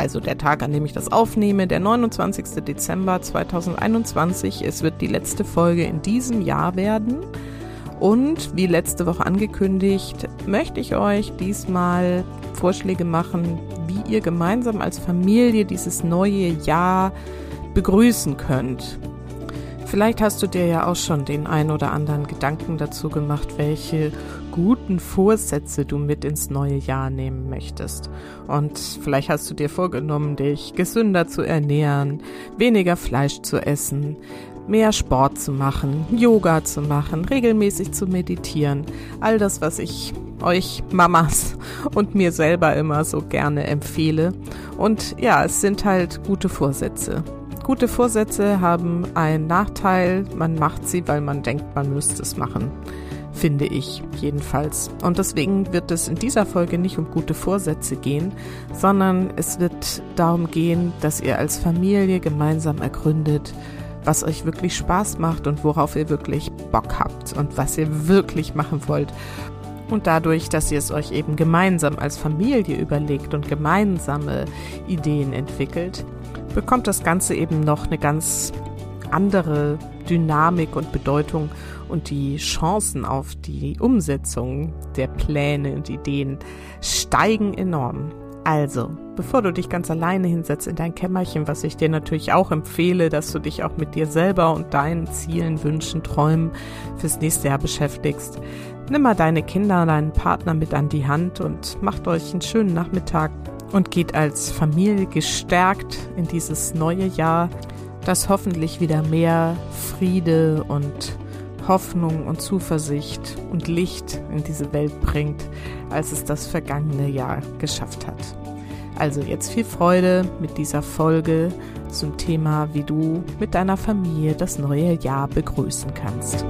also der Tag, an dem ich das aufnehme, der 29. Dezember 2021. Es wird die letzte Folge in diesem Jahr werden. Und wie letzte Woche angekündigt, möchte ich euch diesmal Vorschläge machen, wie ihr gemeinsam als Familie dieses neue Jahr begrüßen könnt. Vielleicht hast du dir ja auch schon den ein oder anderen Gedanken dazu gemacht, welche guten Vorsätze du mit ins neue Jahr nehmen möchtest. Und vielleicht hast du dir vorgenommen, dich gesünder zu ernähren, weniger Fleisch zu essen, mehr Sport zu machen, Yoga zu machen, regelmäßig zu meditieren. All das, was ich euch Mamas und mir selber immer so gerne empfehle. Und ja, es sind halt gute Vorsätze. Gute Vorsätze haben einen Nachteil, man macht sie, weil man denkt, man müsste es machen. Finde ich jedenfalls. Und deswegen wird es in dieser Folge nicht um gute Vorsätze gehen, sondern es wird darum gehen, dass ihr als Familie gemeinsam ergründet, was euch wirklich Spaß macht und worauf ihr wirklich Bock habt und was ihr wirklich machen wollt. Und dadurch, dass ihr es euch eben gemeinsam als Familie überlegt und gemeinsame Ideen entwickelt, bekommt das Ganze eben noch eine ganz andere Dynamik und Bedeutung und die Chancen auf die Umsetzung der Pläne und Ideen steigen enorm. Also, bevor du dich ganz alleine hinsetzt in dein Kämmerchen, was ich dir natürlich auch empfehle, dass du dich auch mit dir selber und deinen Zielen, Wünschen, Träumen fürs nächste Jahr beschäftigst, nimm mal deine Kinder, deinen Partner mit an die Hand und macht euch einen schönen Nachmittag und geht als Familie gestärkt in dieses neue Jahr, das hoffentlich wieder mehr Friede und Hoffnung und Zuversicht und Licht in diese Welt bringt, als es das vergangene Jahr geschafft hat. Also jetzt viel Freude mit dieser Folge zum Thema, wie du mit deiner Familie das neue Jahr begrüßen kannst.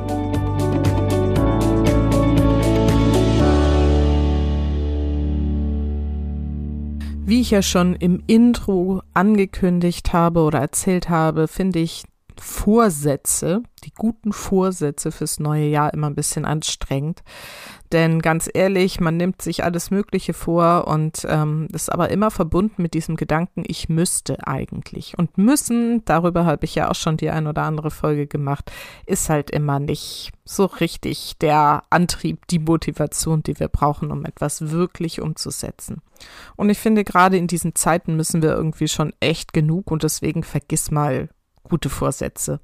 Wie ich ja schon im Intro angekündigt habe oder erzählt habe, finde ich Vorsätze, die guten Vorsätze fürs neue Jahr immer ein bisschen anstrengend. Denn ganz ehrlich, man nimmt sich alles Mögliche vor und ähm, ist aber immer verbunden mit diesem Gedanken, ich müsste eigentlich. Und müssen, darüber habe ich ja auch schon die ein oder andere Folge gemacht, ist halt immer nicht so richtig der Antrieb, die Motivation, die wir brauchen, um etwas wirklich umzusetzen. Und ich finde, gerade in diesen Zeiten müssen wir irgendwie schon echt genug und deswegen vergiss mal gute Vorsätze.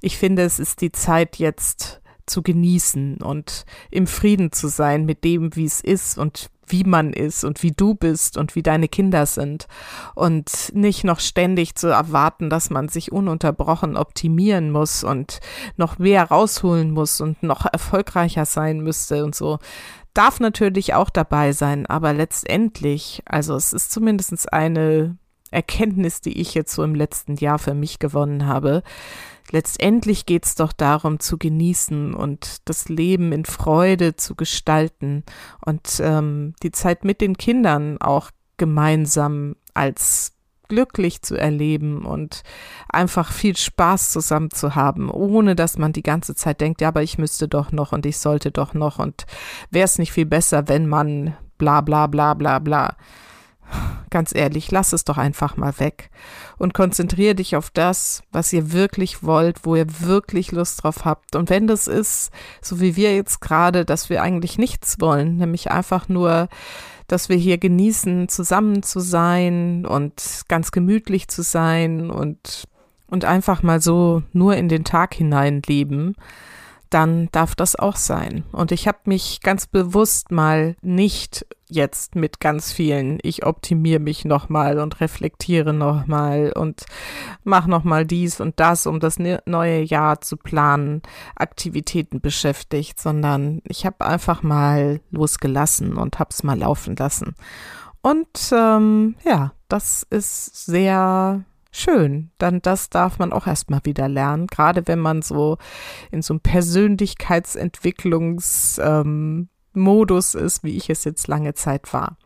Ich finde, es ist die Zeit jetzt zu genießen und im Frieden zu sein mit dem, wie es ist und wie man ist und wie du bist und wie deine Kinder sind und nicht noch ständig zu erwarten, dass man sich ununterbrochen optimieren muss und noch mehr rausholen muss und noch erfolgreicher sein müsste und so. Darf natürlich auch dabei sein, aber letztendlich, also es ist zumindest eine Erkenntnis, die ich jetzt so im letzten Jahr für mich gewonnen habe. Letztendlich geht es doch darum zu genießen und das Leben in Freude zu gestalten und ähm, die Zeit mit den Kindern auch gemeinsam als glücklich zu erleben und einfach viel Spaß zusammen zu haben, ohne dass man die ganze Zeit denkt, ja, aber ich müsste doch noch und ich sollte doch noch und wäre es nicht viel besser, wenn man bla bla bla bla bla. Ganz ehrlich, lass es doch einfach mal weg und konzentriere dich auf das, was ihr wirklich wollt, wo ihr wirklich Lust drauf habt. Und wenn das ist, so wie wir jetzt gerade, dass wir eigentlich nichts wollen, nämlich einfach nur, dass wir hier genießen, zusammen zu sein und ganz gemütlich zu sein und, und einfach mal so nur in den Tag hinein leben, dann darf das auch sein. Und ich habe mich ganz bewusst mal nicht jetzt mit ganz vielen, ich optimiere mich nochmal und reflektiere nochmal und mache nochmal dies und das, um das ne-, neue Jahr zu planen, Aktivitäten beschäftigt, sondern ich habe einfach mal losgelassen und habe es mal laufen lassen. Und ähm, ja, das ist sehr schön. Dann das darf man auch erstmal wieder lernen, gerade wenn man so in so einem Persönlichkeitsentwicklungsmodus ähm, ist, wie ich es jetzt lange Zeit war.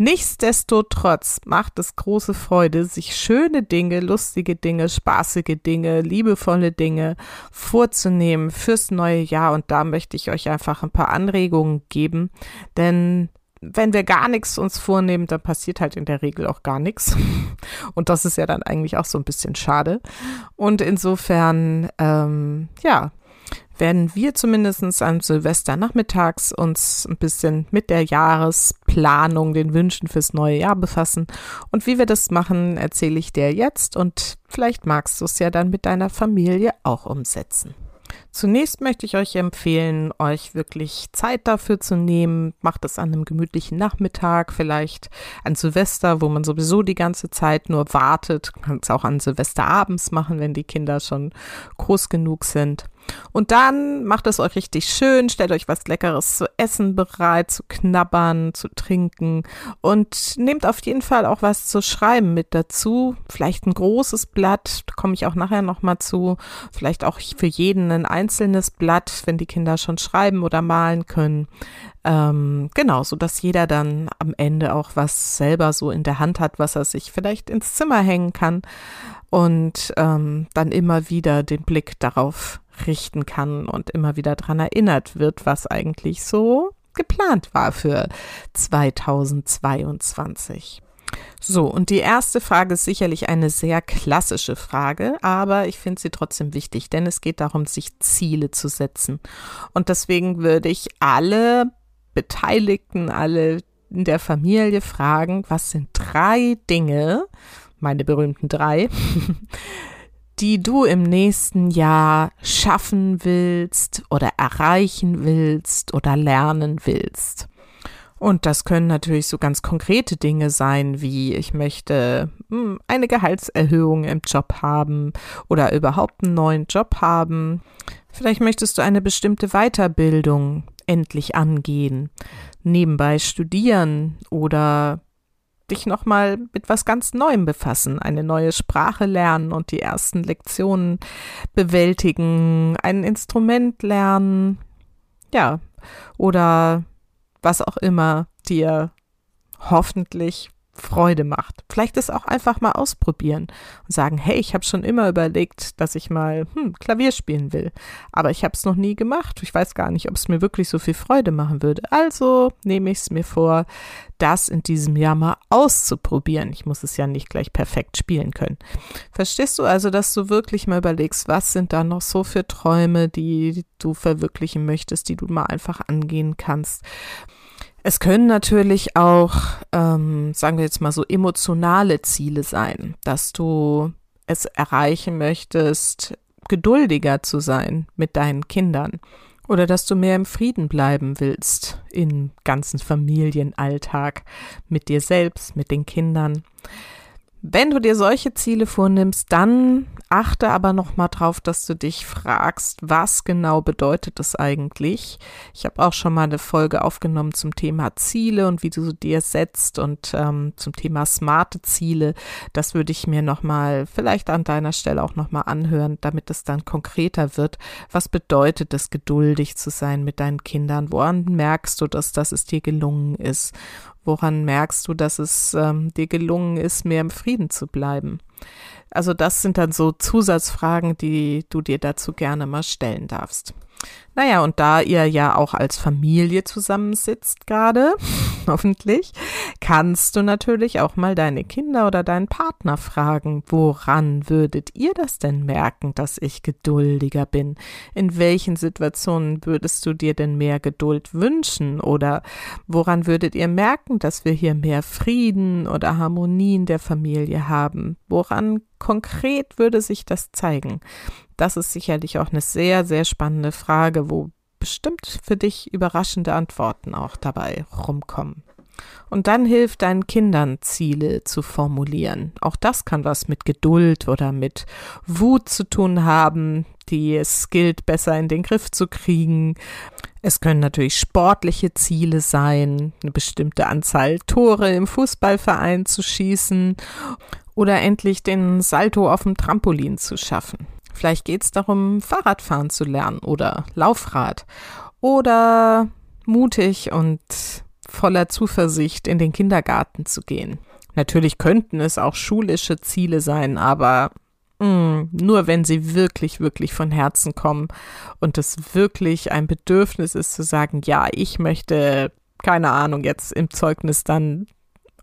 Nichtsdestotrotz macht es große Freude, sich schöne Dinge, lustige Dinge, spaßige Dinge, liebevolle Dinge vorzunehmen fürs neue Jahr. Und da möchte ich euch einfach ein paar Anregungen geben, denn wenn wir gar nichts uns vornehmen, dann passiert halt in der Regel auch gar nichts. Und das ist ja dann eigentlich auch so ein bisschen schade. Und insofern, ähm, ja, werden wir zumindest am Silvester nachmittags uns ein bisschen mit der Jahresplanung, den Wünschen fürs neue Jahr befassen. Und wie wir das machen, erzähle ich dir jetzt und vielleicht magst du es ja dann mit deiner Familie auch umsetzen. Zunächst möchte ich euch empfehlen, euch wirklich Zeit dafür zu nehmen. Macht es an einem gemütlichen Nachmittag, vielleicht an Silvester, wo man sowieso die ganze Zeit nur wartet. Kann es auch an Silvester abends machen, wenn die Kinder schon groß genug sind. Und dann macht es euch richtig schön, stellt euch was Leckeres zu essen bereit, zu knabbern, zu trinken und nehmt auf jeden Fall auch was zu schreiben mit dazu. Vielleicht ein großes Blatt, da komme ich auch nachher nochmal zu. Vielleicht auch für jeden ein einzelnes Blatt, wenn die Kinder schon schreiben oder malen können. Ähm, genau, so dass jeder dann am Ende auch was selber so in der Hand hat, was er sich vielleicht ins Zimmer hängen kann und ähm, dann immer wieder den Blick darauf richten kann und immer wieder daran erinnert wird, was eigentlich so geplant war für 2022. So, und die erste Frage ist sicherlich eine sehr klassische Frage, aber ich finde sie trotzdem wichtig, denn es geht darum, sich Ziele zu setzen. Und deswegen würde ich alle Beteiligten, alle in der Familie fragen, was sind drei Dinge, meine berühmten drei, die du im nächsten Jahr schaffen willst oder erreichen willst oder lernen willst. Und das können natürlich so ganz konkrete Dinge sein, wie ich möchte hm, eine Gehaltserhöhung im Job haben oder überhaupt einen neuen Job haben. Vielleicht möchtest du eine bestimmte Weiterbildung endlich angehen, nebenbei studieren oder dich nochmal mit was ganz Neuem befassen, eine neue Sprache lernen und die ersten Lektionen bewältigen, ein Instrument lernen, ja, oder was auch immer dir hoffentlich Freude macht. Vielleicht ist auch einfach mal ausprobieren und sagen, hey, ich habe schon immer überlegt, dass ich mal hm, Klavier spielen will, aber ich habe es noch nie gemacht. Ich weiß gar nicht, ob es mir wirklich so viel Freude machen würde. Also nehme ich es mir vor, das in diesem Jahr mal auszuprobieren. Ich muss es ja nicht gleich perfekt spielen können. Verstehst du also, dass du wirklich mal überlegst, was sind da noch so für Träume, die du verwirklichen möchtest, die du mal einfach angehen kannst? Es können natürlich auch, ähm, sagen wir jetzt mal so, emotionale Ziele sein, dass du es erreichen möchtest, geduldiger zu sein mit deinen Kindern oder dass du mehr im Frieden bleiben willst im ganzen Familienalltag mit dir selbst, mit den Kindern. Wenn du dir solche Ziele vornimmst, dann achte aber noch mal drauf, dass du dich fragst, was genau bedeutet das eigentlich? Ich habe auch schon mal eine Folge aufgenommen zum Thema Ziele und wie du dir setzt und ähm, zum Thema smarte Ziele. Das würde ich mir noch mal vielleicht an deiner Stelle auch noch mal anhören, damit es dann konkreter wird. Was bedeutet es, geduldig zu sein mit deinen Kindern? Woran merkst du, dass, dass es dir gelungen ist? Woran merkst du, dass es ähm, dir gelungen ist, mehr im Frieden zu bleiben? Also das sind dann so Zusatzfragen, die du dir dazu gerne mal stellen darfst. Naja, und da ihr ja auch als Familie zusammensitzt gerade, hoffentlich, kannst du natürlich auch mal deine Kinder oder deinen Partner fragen, woran würdet ihr das denn merken, dass ich geduldiger bin? In welchen Situationen würdest du dir denn mehr Geduld wünschen? Oder woran würdet ihr merken, dass wir hier mehr Frieden oder Harmonie in der Familie haben? Woran konkret würde sich das zeigen? Das ist sicherlich auch eine sehr, sehr spannende Frage, wo bestimmt für dich überraschende Antworten auch dabei rumkommen. Und dann hilft deinen Kindern Ziele zu formulieren. Auch das kann was mit Geduld oder mit Wut zu tun haben, die es gilt, besser in den Griff zu kriegen. Es können natürlich sportliche Ziele sein, eine bestimmte Anzahl Tore im Fußballverein zu schießen oder endlich den Salto auf dem Trampolin zu schaffen. Vielleicht geht es darum, Fahrradfahren zu lernen oder Laufrad oder mutig und voller Zuversicht in den Kindergarten zu gehen. Natürlich könnten es auch schulische Ziele sein, aber mh, mm, nur wenn sie wirklich, wirklich von Herzen kommen und es wirklich ein Bedürfnis ist zu sagen, ja, ich möchte, keine Ahnung, jetzt im Zeugnis dann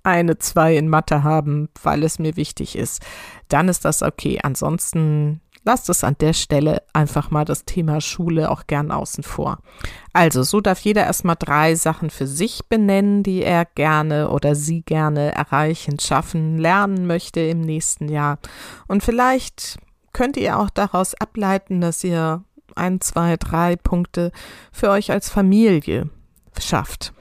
eine, zwei in Mathe haben, weil es mir wichtig ist, dann ist das okay. Ansonsten lasst es an der Stelle einfach mal das Thema Schule auch gern außen vor. Also, so darf jeder erstmal drei Sachen für sich benennen, die er gerne oder sie gerne erreichen, schaffen, lernen möchte im nächsten Jahr. Und vielleicht könnt ihr auch daraus ableiten, dass ihr ein, zwei, drei Punkte für euch als Familie schafft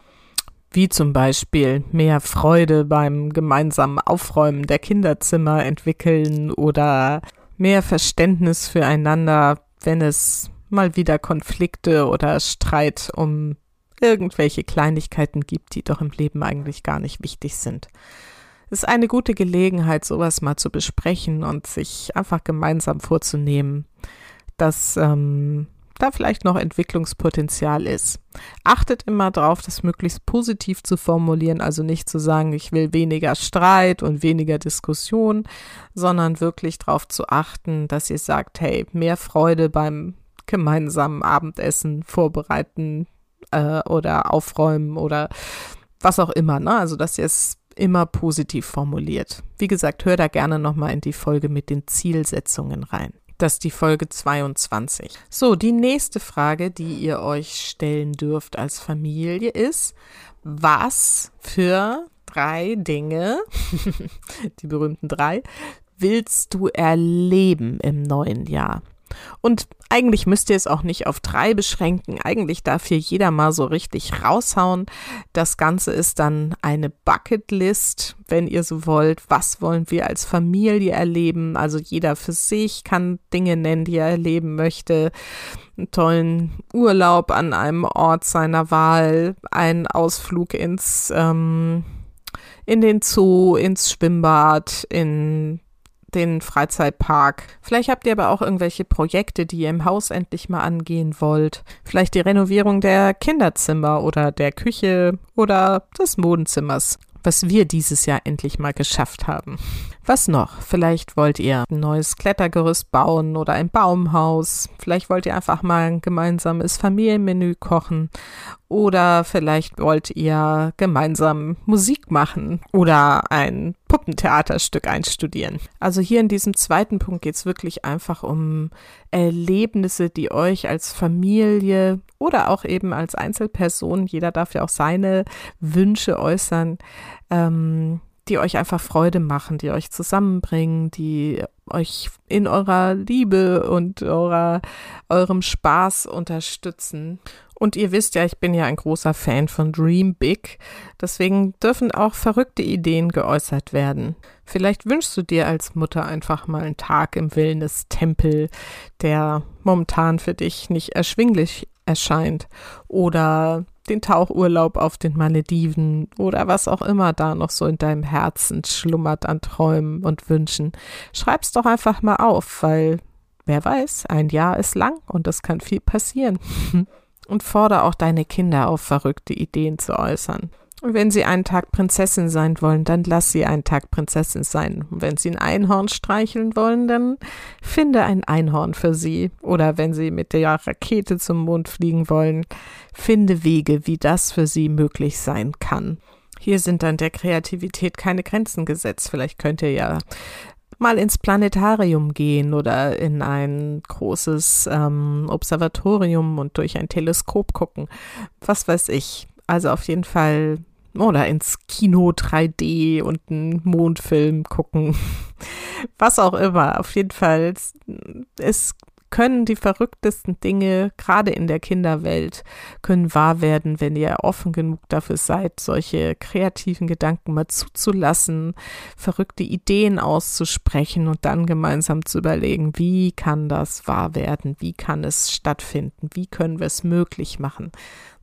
wie zum Beispiel mehr Freude beim gemeinsamen Aufräumen der Kinderzimmer entwickeln oder mehr Verständnis füreinander, wenn es mal wieder Konflikte oder Streit um irgendwelche Kleinigkeiten gibt, die doch im Leben eigentlich gar nicht wichtig sind. Es ist eine gute Gelegenheit, sowas mal zu besprechen und sich einfach gemeinsam vorzunehmen, dass ähm, da vielleicht noch Entwicklungspotenzial ist. Achtet immer darauf, das möglichst positiv zu formulieren, also nicht zu sagen, ich will weniger Streit und weniger Diskussion, sondern wirklich darauf zu achten, dass ihr sagt, hey, mehr Freude beim gemeinsamen Abendessen vorbereiten äh, oder aufräumen oder was auch immer, ne? Also dass ihr es immer positiv formuliert. Wie gesagt, hör da gerne nochmal in die Folge mit den Zielsetzungen rein. Das ist die Folge 22. So, die nächste Frage, die ihr euch stellen dürft als Familie ist, was für drei Dinge, die berühmten drei, willst du erleben im neuen Jahr? Und eigentlich müsst ihr es auch nicht auf drei beschränken. Eigentlich darf hier jeder mal so richtig raushauen. Das Ganze ist dann eine Bucketlist, wenn ihr so wollt. Was wollen wir als Familie erleben? Also jeder für sich kann Dinge nennen, die er erleben möchte. Einen tollen Urlaub an einem Ort seiner Wahl, einen Ausflug ins ähm, in den Zoo, ins Schwimmbad, in den Freizeitpark. Vielleicht habt ihr aber auch irgendwelche Projekte, die ihr im Haus endlich mal angehen wollt. Vielleicht die Renovierung der Kinderzimmer oder der Küche oder des Modenzimmers was wir dieses Jahr endlich mal geschafft haben. Was noch? Vielleicht wollt ihr ein neues Klettergerüst bauen oder ein Baumhaus. Vielleicht wollt ihr einfach mal ein gemeinsames Familienmenü kochen. Oder vielleicht wollt ihr gemeinsam Musik machen oder ein Puppentheaterstück einstudieren. Also hier in diesem zweiten Punkt geht es wirklich einfach um Erlebnisse, die euch als Familie oder auch eben als Einzelperson, jeder darf ja auch seine Wünsche äußern, ähm, die euch einfach Freude machen, die euch zusammenbringen, die euch in eurer Liebe und eurer, eurem Spaß unterstützen. Und ihr wisst ja, ich bin ja ein großer Fan von Dream Big. Deswegen dürfen auch verrückte Ideen geäußert werden. Vielleicht wünschst du dir als Mutter einfach mal einen Tag im Wellness-Tempel, der momentan für dich nicht erschwinglich erscheint. Oder den Tauchurlaub auf den Malediven oder was auch immer da noch so in deinem Herzen schlummert an Träumen und Wünschen. Schreib's doch einfach mal auf, weil wer weiß, ein Jahr ist lang und es kann viel passieren. Und fordere auch deine Kinder auf, verrückte Ideen zu äußern. Und wenn sie einen Tag Prinzessin sein wollen, dann lass sie einen Tag Prinzessin sein. Und wenn sie ein Einhorn streicheln wollen, dann finde ein Einhorn für sie. Oder wenn sie mit der Rakete zum Mond fliegen wollen, finde Wege, wie das für sie möglich sein kann. Hier sind dann der Kreativität keine Grenzen gesetzt. Vielleicht könnt ihr ja mal ins Planetarium gehen oder in ein großes ähm, Observatorium und durch ein Teleskop gucken. Was weiß ich. Also auf jeden Fall oder ins Kino 3D und einen Mondfilm gucken. Was auch immer. Auf jeden Fall, es können die verrücktesten Dinge, gerade in der Kinderwelt, können wahr werden, wenn ihr offen genug dafür seid, solche kreativen Gedanken mal zuzulassen, verrückte Ideen auszusprechen und dann gemeinsam zu überlegen, wie kann das wahr werden, wie kann es stattfinden, wie können wir es möglich machen,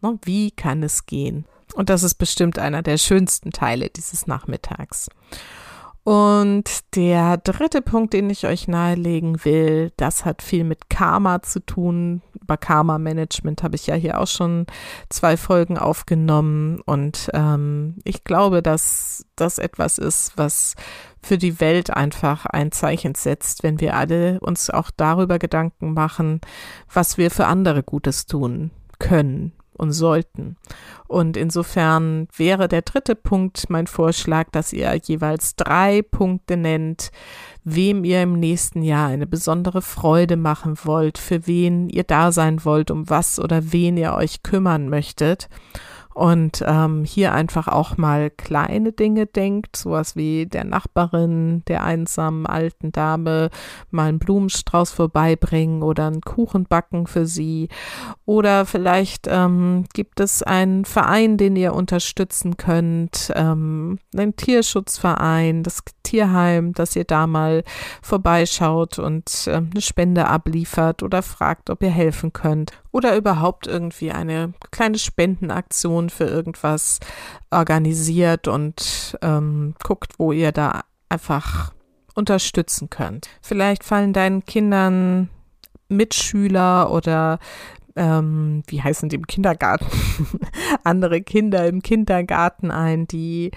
ne, wie kann es gehen. Und das ist bestimmt einer der schönsten Teile dieses Nachmittags. Und der dritte Punkt, den ich euch nahelegen will, das hat viel mit Karma zu tun. Über Karma-Management habe ich ja hier auch schon zwei Folgen aufgenommen. Und ähm, ich glaube, dass das etwas ist, was für die Welt einfach ein Zeichen setzt, wenn wir alle uns auch darüber Gedanken machen, was wir für andere Gutes tun können und sollten. Und insofern wäre der dritte Punkt mein Vorschlag, dass ihr jeweils drei Punkte nennt, wem ihr im nächsten Jahr eine besondere Freude machen wollt, für wen ihr da sein wollt, um was oder wen ihr euch kümmern möchtet und ähm, hier einfach auch mal kleine Dinge denkt, sowas wie der Nachbarin, der einsamen alten Dame mal einen Blumenstrauß vorbeibringen oder einen Kuchen backen für sie. Oder vielleicht ähm, gibt es einen Verein, den ihr unterstützen könnt, ähm, einen Tierschutzverein, das Tierheim, dass ihr da mal vorbeischaut und äh, eine Spende abliefert oder fragt, ob ihr helfen könnt oder überhaupt irgendwie eine kleine Spendenaktion für irgendwas organisiert und ähm, guckt, wo ihr da einfach unterstützen könnt. Vielleicht fallen deinen Kindern Mitschüler oder ähm, wie heißen die im Kindergarten, andere Kinder im Kindergarten ein, die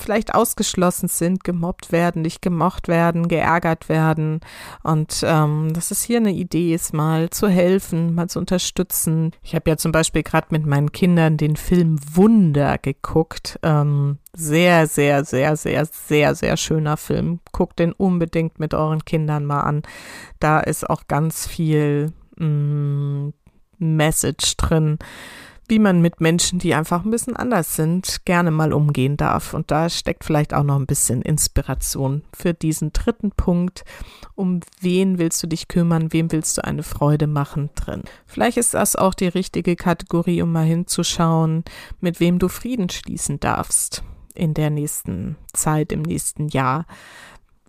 vielleicht ausgeschlossen sind, gemobbt werden, nicht gemocht werden, geärgert werden. Und ähm, dass es hier eine Idee ist, mal zu helfen, mal zu unterstützen. Ich habe ja zum Beispiel gerade mit meinen Kindern den Film Wunder geguckt. Ähm, sehr, sehr, sehr, sehr, sehr, sehr schöner Film. Guckt den unbedingt mit euren Kindern mal an. Da ist auch ganz viel mh, mm, Message drin wie man mit Menschen, die einfach ein bisschen anders sind, gerne mal umgehen darf. Und da steckt vielleicht auch noch ein bisschen Inspiration für diesen dritten Punkt. Um wen willst du dich kümmern? Wem willst du eine Freude machen drin? Vielleicht ist das auch die richtige Kategorie, um mal hinzuschauen, mit wem du Frieden schließen darfst in der nächsten Zeit, im nächsten Jahr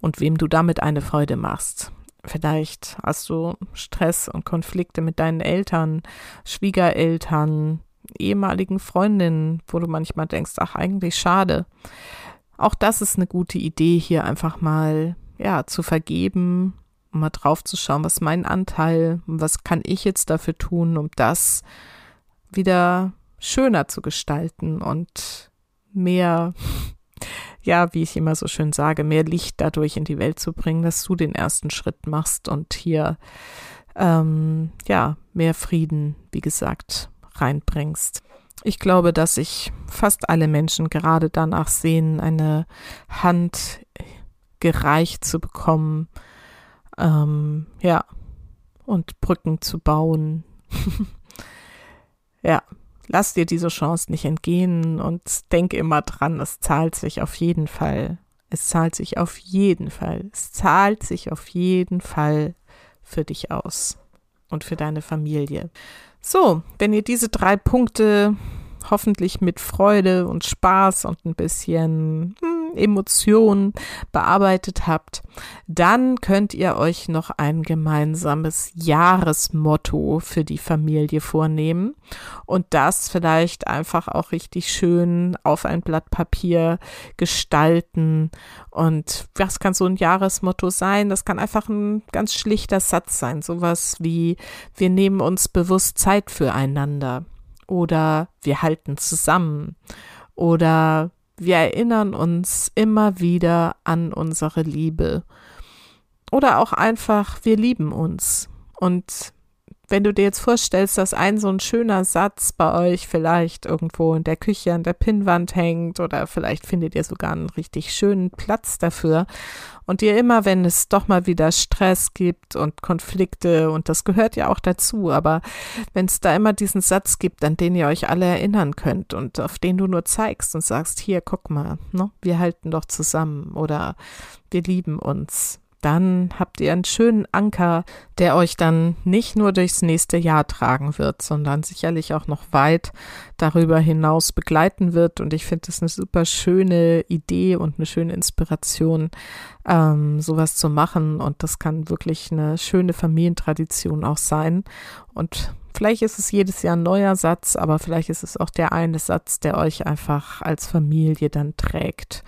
und wem du damit eine Freude machst. Vielleicht hast du Stress und Konflikte mit deinen Eltern, Schwiegereltern, ehemaligen Freundinnen, wo du manchmal denkst, ach, eigentlich schade. Auch das ist eine gute Idee, hier einfach mal, ja, zu vergeben, mal drauf zu schauen, was mein Anteil was kann ich jetzt dafür tun, um das wieder schöner zu gestalten und mehr, ja, wie ich immer so schön sage, mehr Licht dadurch in die Welt zu bringen, dass du den ersten Schritt machst und hier, ähm, ja, mehr Frieden, wie gesagt, reinbringst. Ich glaube, dass sich fast alle Menschen gerade danach sehen, eine Hand gereicht zu bekommen, ähm, ja, und Brücken zu bauen. ja, lass dir diese Chance nicht entgehen und denk immer dran, es zahlt sich auf jeden Fall. Es zahlt sich auf jeden Fall. Es zahlt sich auf jeden Fall für dich aus und für deine Familie. So, wenn ihr diese drei Punkte hoffentlich mit Freude und Spaß und ein bisschen hm, Emotionen bearbeitet habt, dann könnt ihr euch noch ein gemeinsames Jahresmotto für die Familie vornehmen und das vielleicht einfach auch richtig schön auf ein Blatt Papier gestalten. Und was kann so ein Jahresmotto sein? Das kann einfach ein ganz schlichter Satz sein, sowas wie wir nehmen uns bewusst Zeit füreinander oder wir halten zusammen oder wir erinnern uns immer wieder an unsere Liebe. Oder auch einfach wir lieben uns. Und wenn du dir jetzt vorstellst, dass ein so ein schöner Satz bei euch vielleicht irgendwo in der Küche an der Pinnwand hängt oder vielleicht findet ihr sogar einen richtig schönen Platz dafür und ihr immer, wenn es doch mal wieder Stress gibt und Konflikte und das gehört ja auch dazu, aber wenn es da immer diesen Satz gibt, an den ihr euch alle erinnern könnt und auf den du nur zeigst und sagst, hier, guck mal, ne, wir halten doch zusammen oder wir lieben uns dann habt ihr einen schönen Anker, der euch dann nicht nur durchs nächste Jahr tragen wird, sondern sicherlich auch noch weit darüber hinaus begleiten wird. Und ich finde das eine super schöne Idee und eine schöne Inspiration, ähm, sowas zu machen. Und das kann wirklich eine schöne Familientradition auch sein. Und Vielleicht ist es jedes Jahr ein neuer Satz, aber vielleicht ist es auch der eine Satz, der euch einfach als Familie dann trägt.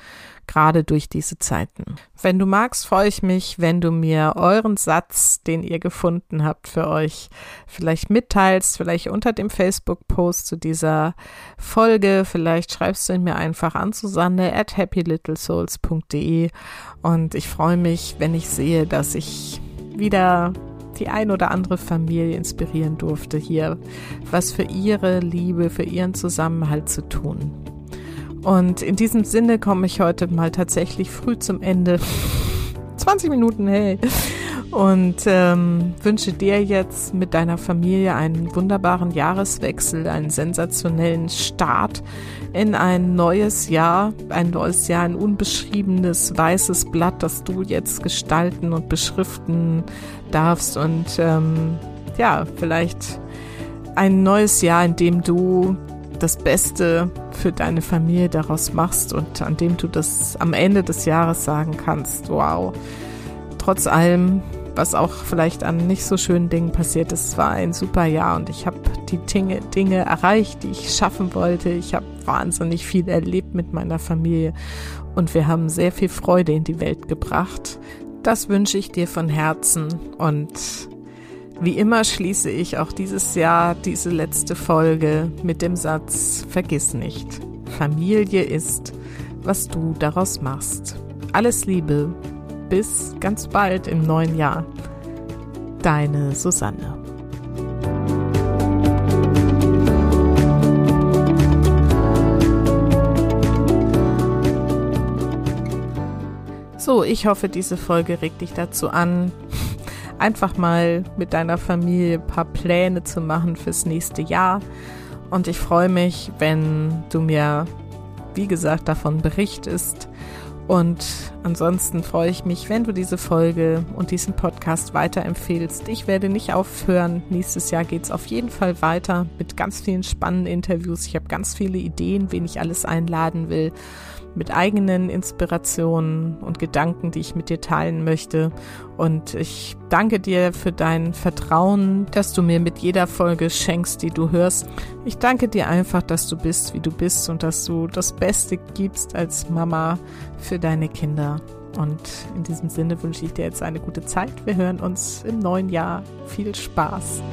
Gerade durch diese Zeiten. Wenn du magst, freue ich mich, wenn du mir euren Satz, den ihr gefunden habt für euch, vielleicht mitteilst, vielleicht unter dem Facebook-Post zu dieser Folge. Vielleicht schreibst du ihn mir einfach an Susanne at happylittlesouls.de und ich freue mich, wenn ich sehe, dass ich wieder die ein oder andere Familie inspirieren durfte, hier was für ihre Liebe, für ihren Zusammenhalt zu tun. Und in diesem Sinne komme ich heute mal tatsächlich früh zum Ende. 20 Minuten, hey. Und ähm, wünsche dir jetzt mit deiner Familie einen wunderbaren Jahreswechsel, einen sensationellen Start in ein neues Jahr, ein neues Jahr, ein unbeschriebenes weißes Blatt, das du jetzt gestalten und beschriften darfst. Und ähm, ja, vielleicht ein neues Jahr, in dem du das Beste für deine Familie daraus machst und an dem du das am Ende des Jahres sagen kannst, wow, trotz allem, was auch vielleicht an nicht so schönen Dingen passiert ist, war ein super Jahr und ich habe die Dinge, Dinge erreicht, die ich schaffen wollte. Ich habe wahnsinnig viel erlebt mit meiner Familie und wir haben sehr viel Freude in die Welt gebracht. Das wünsche ich dir von Herzen und wie immer schließe ich auch dieses Jahr diese letzte Folge mit dem Satz, vergiss nicht, Familie ist, was du daraus machst. Alles Liebe, bis ganz bald im neuen Jahr. Deine Susanne. So, ich hoffe, diese Folge regt dich dazu an, einfach mal mit deiner Familie ein paar Pläne zu machen fürs nächste Jahr. Und ich freue mich, wenn du mir, wie gesagt, davon berichtest. Und ansonsten freue ich mich, wenn du diese Folge und diesen Podcast weiterempfehlst. Ich werde nicht aufhören. Nächstes Jahr geht es auf jeden Fall weiter mit ganz vielen spannenden Interviews. Ich habe ganz viele Ideen, wen ich alles einladen will mit eigenen Inspirationen und Gedanken, die ich mit dir teilen möchte. Und ich danke dir für dein Vertrauen, das du mir mit jeder Folge schenkst, die du hörst. Ich danke dir einfach, dass du bist, wie du bist und dass du das Beste gibst als Mama für deine Kinder. Und in diesem Sinne wünsche ich dir jetzt eine gute Zeit. Wir hören uns im neuen Jahr. Viel Spaß.